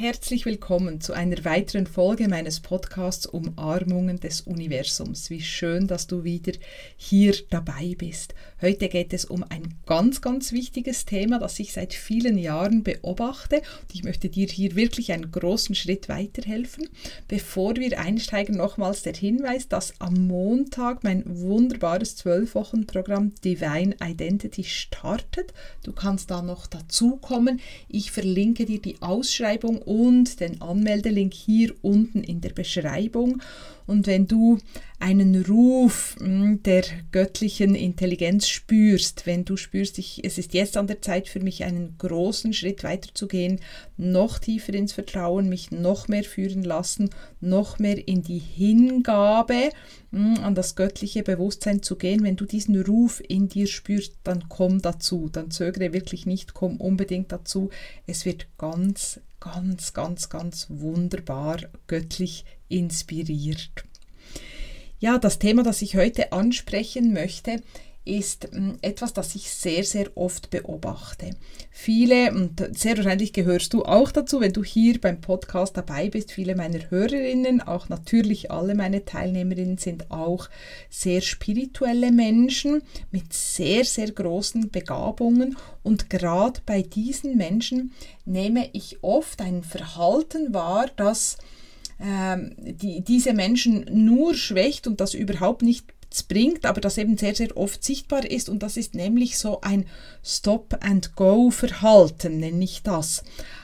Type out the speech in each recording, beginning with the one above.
herzlich willkommen zu einer weiteren Folge meines Podcasts Umarmungen des Universums. Wie schön, dass du wieder hier dabei bist. Heute geht es um ein ganz, ganz wichtiges Thema, das ich seit vielen Jahren beobachte und ich möchte dir hier wirklich einen großen Schritt weiterhelfen. Bevor wir einsteigen, nochmals der Hinweis, dass am Montag mein wunderbares 12-Wochen-Programm Divine Identity startet. Du kannst da noch dazukommen. Ich verlinke dir die Ausschreibung und den Anmeldelink hier unten in der Beschreibung. Und wenn du einen Ruf hm, der göttlichen Intelligenz spürst, wenn du spürst, ich, es ist jetzt an der Zeit für mich einen großen Schritt weiterzugehen, noch tiefer ins Vertrauen, mich noch mehr führen lassen, noch mehr in die Hingabe hm, an das göttliche Bewusstsein zu gehen, wenn du diesen Ruf in dir spürst, dann komm dazu, dann zögere wirklich nicht, komm unbedingt dazu. Es wird ganz, ganz, ganz, ganz wunderbar göttlich inspiriert. Ja, das Thema, das ich heute ansprechen möchte, ist hm, etwas, das ich sehr, sehr oft beobachte. Viele, und sehr wahrscheinlich gehörst du auch dazu, wenn du hier beim Podcast dabei bist, viele meiner Hörerinnen, auch natürlich alle meine Teilnehmerinnen sind auch sehr spirituelle Menschen mit sehr, sehr großen Begabungen. Und gerade bei diesen Menschen nehme ich oft ein Verhalten wahr, das ähm, die, diese Menschen nur schwächt und das überhaupt nichts bringt, aber das eben sehr, sehr oft sichtbar ist. Und das ist nämlich so ein Stop-and-Go-Verhalten, nenne ich das.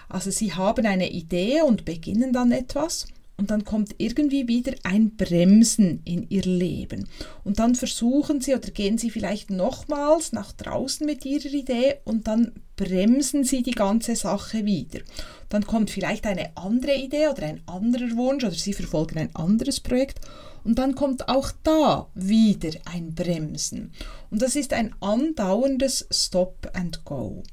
Also sie haben eine Idee und beginnen dann etwas und dann kommt irgendwie wieder ein Bremsen in ihr Leben. Und dann versuchen sie oder gehen sie vielleicht nochmals nach draußen mit ihrer Idee und dann bremsen sie die ganze Sache wieder. Dann kommt vielleicht eine andere Idee oder ein anderer Wunsch oder sie verfolgen ein anderes Projekt und dann kommt auch da wieder ein Bremsen. Und das ist ein andauerndes Stop and Go.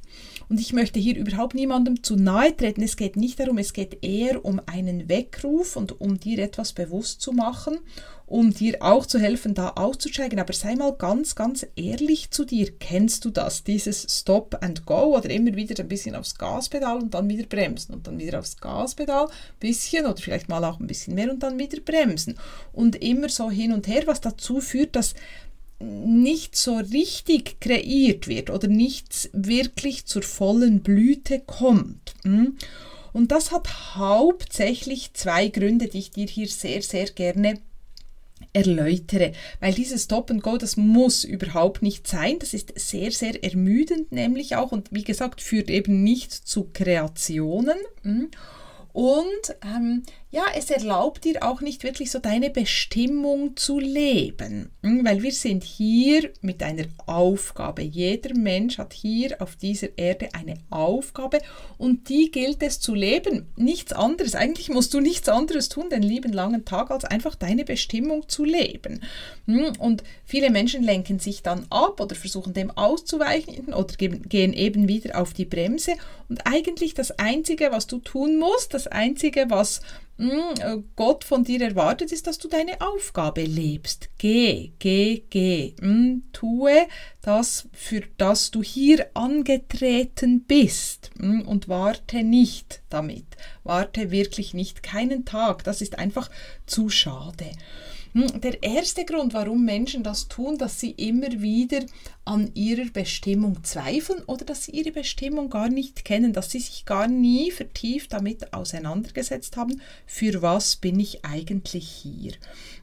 Und ich möchte hier überhaupt niemandem zu nahe treten. Es geht nicht darum, es geht eher um einen Weckruf und um dir etwas bewusst zu machen, um dir auch zu helfen, da auszusteigen. Aber sei mal ganz, ganz ehrlich zu dir. Kennst du das? Dieses Stop and Go oder immer wieder ein bisschen aufs Gaspedal und dann wieder bremsen und dann wieder aufs Gaspedal, ein bisschen oder vielleicht mal auch ein bisschen mehr und dann wieder bremsen. Und immer so hin und her, was dazu führt, dass nicht so richtig kreiert wird oder nichts wirklich zur vollen Blüte kommt. Hm? Und das hat hauptsächlich zwei Gründe, die ich dir hier sehr, sehr gerne erläutere. Weil dieses Stop and Go, das muss überhaupt nicht sein. Das ist sehr, sehr ermüdend nämlich auch und wie gesagt, führt eben nicht zu Kreationen. Hm? Und ähm, ja, es erlaubt dir auch nicht wirklich so deine Bestimmung zu leben, hm, weil wir sind hier mit einer Aufgabe. Jeder Mensch hat hier auf dieser Erde eine Aufgabe und die gilt es zu leben. Nichts anderes. Eigentlich musst du nichts anderes tun den lieben langen Tag, als einfach deine Bestimmung zu leben. Hm, und viele Menschen lenken sich dann ab oder versuchen dem auszuweichen oder gehen eben wieder auf die Bremse. Und eigentlich das Einzige, was du tun musst, das Einzige, was Gott von dir erwartet, ist, dass du deine Aufgabe lebst. Geh, geh, geh. Hm, tue das, für das du hier angetreten bist. Hm, und warte nicht damit. Warte wirklich nicht keinen Tag. Das ist einfach zu schade. Hm, der erste Grund, warum Menschen das tun, dass sie immer wieder an ihrer Bestimmung zweifeln oder dass sie ihre Bestimmung gar nicht kennen, dass sie sich gar nie vertieft damit auseinandergesetzt haben, für was bin ich eigentlich hier.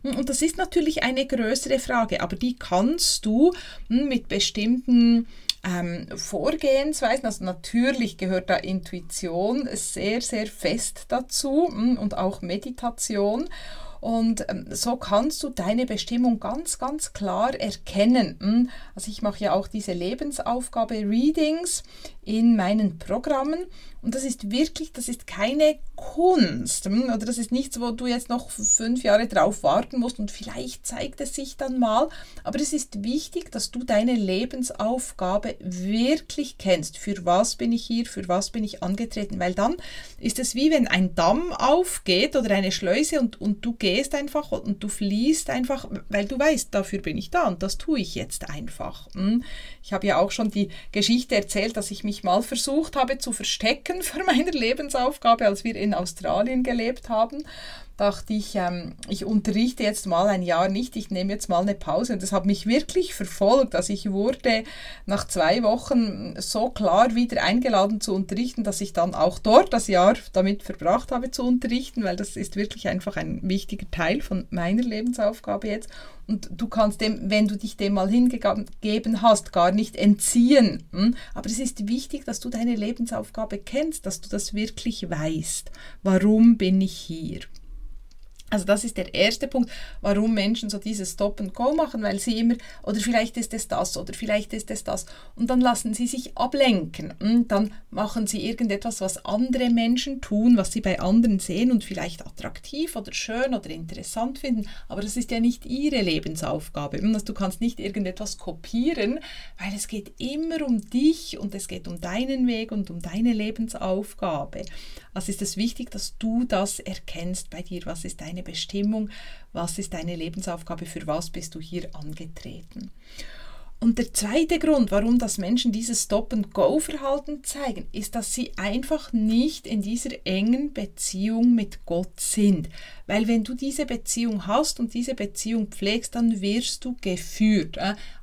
Hm, und das ist natürlich eine größere Frage, aber die kannst du mit bestimmten ähm, Vorgehensweisen, also natürlich gehört da Intuition sehr, sehr fest dazu und auch Meditation. Und ähm, so kannst du deine Bestimmung ganz, ganz klar erkennen. Hm? Also ich mache ja auch diese Lebensaufgabe Readings in meinen Programmen und das ist wirklich, das ist keine Kunst hm? oder das ist nichts, wo du jetzt noch fünf Jahre drauf warten musst und vielleicht zeigt es sich dann mal. Aber es ist wichtig, dass du deine Lebensaufgabe wirklich kennst. Für was bin ich hier? Für was bin ich angetreten? Weil dann ist es wie wenn ein Damm aufgeht oder eine Schleuse und, und du gehst einfach und du fließt einfach, weil du weißt, dafür bin ich da und das tue ich jetzt einfach. Hm? Ich habe ja auch schon die Geschichte erzählt, dass ich mich mal versucht habe zu verstecken vor meiner Lebensaufgabe, als wir in Australien gelebt haben dachte ich, ähm, ich unterrichte jetzt mal ein Jahr nicht, ich nehme jetzt mal eine Pause. Und das hat mich wirklich verfolgt. Also ich wurde nach zwei Wochen so klar wieder eingeladen zu unterrichten, dass ich dann auch dort das Jahr damit verbracht habe zu unterrichten, weil das ist wirklich einfach ein wichtiger Teil von meiner Lebensaufgabe jetzt. Und du kannst dem, wenn du dich dem mal hingegeben hast, gar nicht entziehen. Hm? Aber es ist wichtig, dass du deine Lebensaufgabe kennst, dass du das wirklich weißt. Warum bin ich hier? Also das ist der erste Punkt, warum Menschen so dieses Stop and Go machen, weil sie immer, oder vielleicht ist es das, oder vielleicht ist es das. Und dann lassen sie sich ablenken. Und dann machen sie irgendetwas, was andere Menschen tun, was sie bei anderen sehen und vielleicht attraktiv oder schön oder interessant finden. Aber das ist ja nicht ihre Lebensaufgabe. Also du kannst nicht irgendetwas kopieren, weil es geht immer um dich und es geht um deinen Weg und um deine Lebensaufgabe. Also ist es wichtig, dass du das erkennst bei dir. Was ist deine Bestimmung? Was ist deine Lebensaufgabe? Für was bist du hier angetreten? Und der zweite Grund, warum das Menschen dieses Stop-and-Go-Verhalten zeigen, ist, dass sie einfach nicht in dieser engen Beziehung mit Gott sind. Weil wenn du diese Beziehung hast und diese Beziehung pflegst, dann wirst du geführt.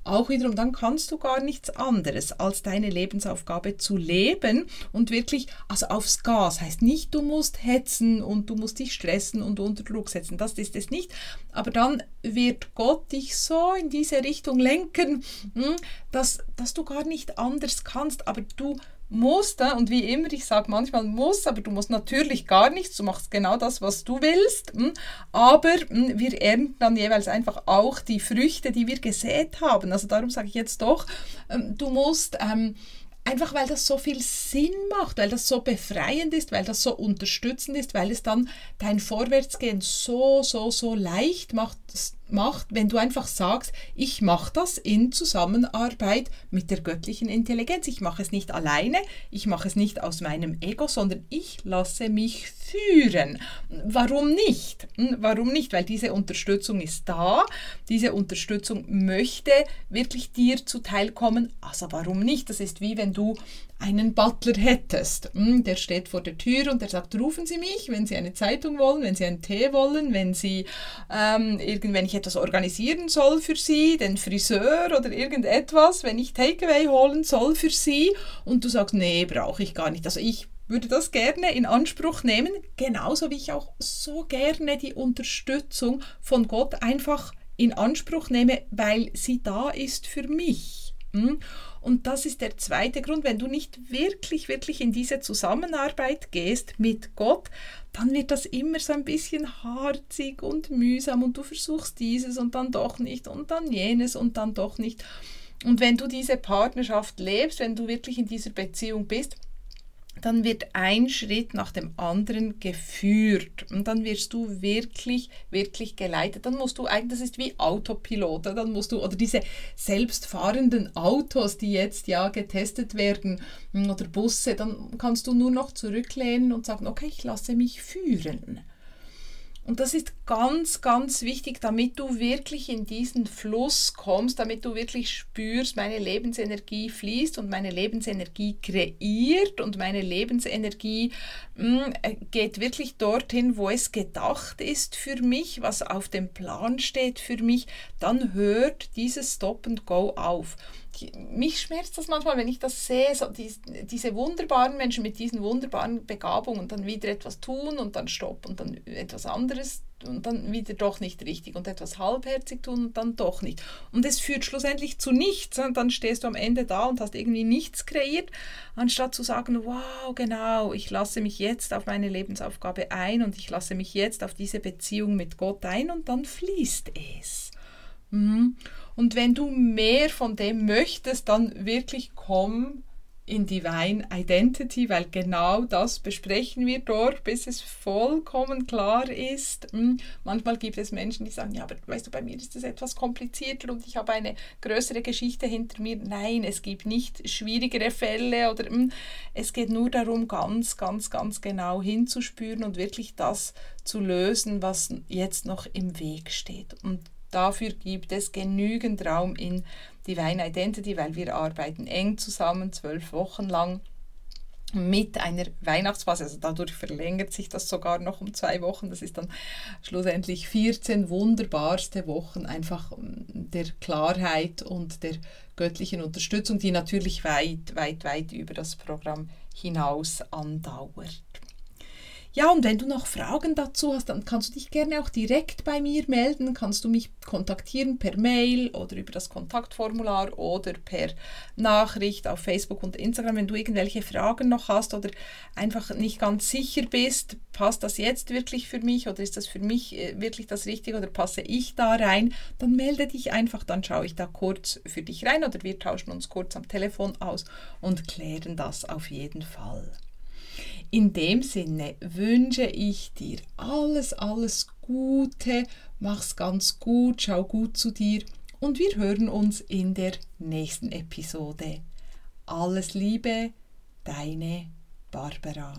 Auch wiederum, dann kannst du gar nichts anderes, als deine Lebensaufgabe zu leben und wirklich, also aufs Gas. Heißt nicht, du musst hetzen und du musst dich stressen und unter Druck setzen. Das ist es nicht. Aber dann wird Gott dich so in diese Richtung lenken, hm, dass, dass du gar nicht anders kannst. Aber du musst, und wie immer, ich sage manchmal muss, aber du musst natürlich gar nichts, du machst genau das, was du willst, hm? aber hm, wir ernten dann jeweils einfach auch die Früchte, die wir gesät haben. Also darum sage ich jetzt doch, ähm, du musst ähm, einfach weil das so viel Sinn macht, weil das so befreiend ist, weil das so unterstützend ist, weil es dann dein Vorwärtsgehen so, so, so leicht macht, macht, wenn du einfach sagst, ich mache das in Zusammenarbeit mit der göttlichen Intelligenz. Ich mache es nicht alleine, ich mache es nicht aus meinem Ego, sondern ich lasse mich führen. Warum nicht? Hm, warum nicht? Weil diese Unterstützung ist da, diese Unterstützung möchte wirklich dir zuteilkommen. Also warum nicht? Das ist wie wenn du einen Butler hättest. Hm, der steht vor der Tür und der sagt, rufen Sie mich, wenn Sie eine Zeitung wollen, wenn Sie einen Tee wollen, wenn Sie ähm, ich etwas organisieren soll für Sie, den Friseur oder irgendetwas, wenn ich Takeaway holen soll für Sie und du sagst, nee, brauche ich gar nicht. Also ich würde das gerne in Anspruch nehmen, genauso wie ich auch so gerne die Unterstützung von Gott einfach in Anspruch nehme, weil sie da ist für mich. Hm? Und das ist der zweite Grund, wenn du nicht wirklich, wirklich in diese Zusammenarbeit gehst mit Gott, dann wird das immer so ein bisschen harzig und mühsam und du versuchst dieses und dann doch nicht und dann jenes und dann doch nicht. Und wenn du diese Partnerschaft lebst, wenn du wirklich in dieser Beziehung bist, dann wird ein Schritt nach dem anderen geführt und dann wirst du wirklich, wirklich geleitet. Dann musst du eigentlich, das ist wie Autopilot, dann musst du, oder diese selbstfahrenden Autos, die jetzt ja getestet werden, oder Busse, dann kannst du nur noch zurücklehnen und sagen, okay, ich lasse mich führen. Und das ist ganz, ganz wichtig, damit du wirklich in diesen Fluss kommst, damit du wirklich spürst, meine Lebensenergie fließt und meine Lebensenergie kreiert und meine Lebensenergie mh, hm, äh, geht wirklich dorthin, wo es gedacht ist für mich, was auf dem Plan steht für mich, dann hört dieses Stop and Go auf mich schmerzt das manchmal, wenn ich das sehe, so die, diese wunderbaren Menschen mit diesen wunderbaren Begabungen und dann wieder etwas tun und dann stopp und dann etwas anderes und dann wieder doch nicht richtig und etwas halbherzig tun und dann doch nicht. Und es führt schlussendlich zu nichts. Und dann stehst du am Ende da und hast irgendwie nichts kreiert, anstatt zu sagen, wow, genau, ich lasse mich jetzt auf meine Lebensaufgabe ein und ich lasse mich jetzt auf diese Beziehung mit Gott ein und dann fließt es. Mhm. Und wenn du mehr von dem möchtest, dann wirklich komm in Divine Identity, weil genau das besprechen wir dort, bis es vollkommen klar ist. Hm, manchmal gibt es Menschen, die sagen, ja, aber weißt du, bei mir ist das etwas komplizierter und ich habe eine größere Geschichte hinter mir. Nein, es gibt nicht schwierigere Fälle oder hm, es geht nur darum, ganz, ganz, ganz genau hinzuspüren und wirklich das zu lösen, was jetzt noch im Weg steht. Und Dafür gibt es genügend Raum in Divine Identity, weil wir arbeiten eng zusammen, zwölf Wochen lang. mit einer Weihnachtsphase. Also dadurch verlängert sich das sogar noch um zwei Wochen. Das ist dann schlussendlich 14 wunderbarste Wochen einfach ähm, der Klarheit und der göttlichen Unterstützung, die natürlich weit, weit, weit über das Programm hinaus andauert. Ja, und wenn du noch Fragen dazu hast, dann kannst du dich gerne auch direkt bei mir melden. Kannst du mich kontaktieren per Mail oder über das Kontaktformular oder per Nachricht auf Facebook und Instagram, wenn du irgendwelche Fragen noch hast oder einfach nicht ganz sicher bist, passt das jetzt wirklich für mich oder ist das für mich äh, wirklich das Richtige oder passe ich da rein, dann melde dich einfach, dann schaue ich da kurz für dich rein oder wir tauschen uns kurz am Telefon aus und klären das auf jeden Fall. In dem Sinne wünsche ich dir alles, alles Gute, mach's ganz gut, schau gut zu dir und wir hören uns in der nächsten Episode. Alles Liebe, deine Barbara.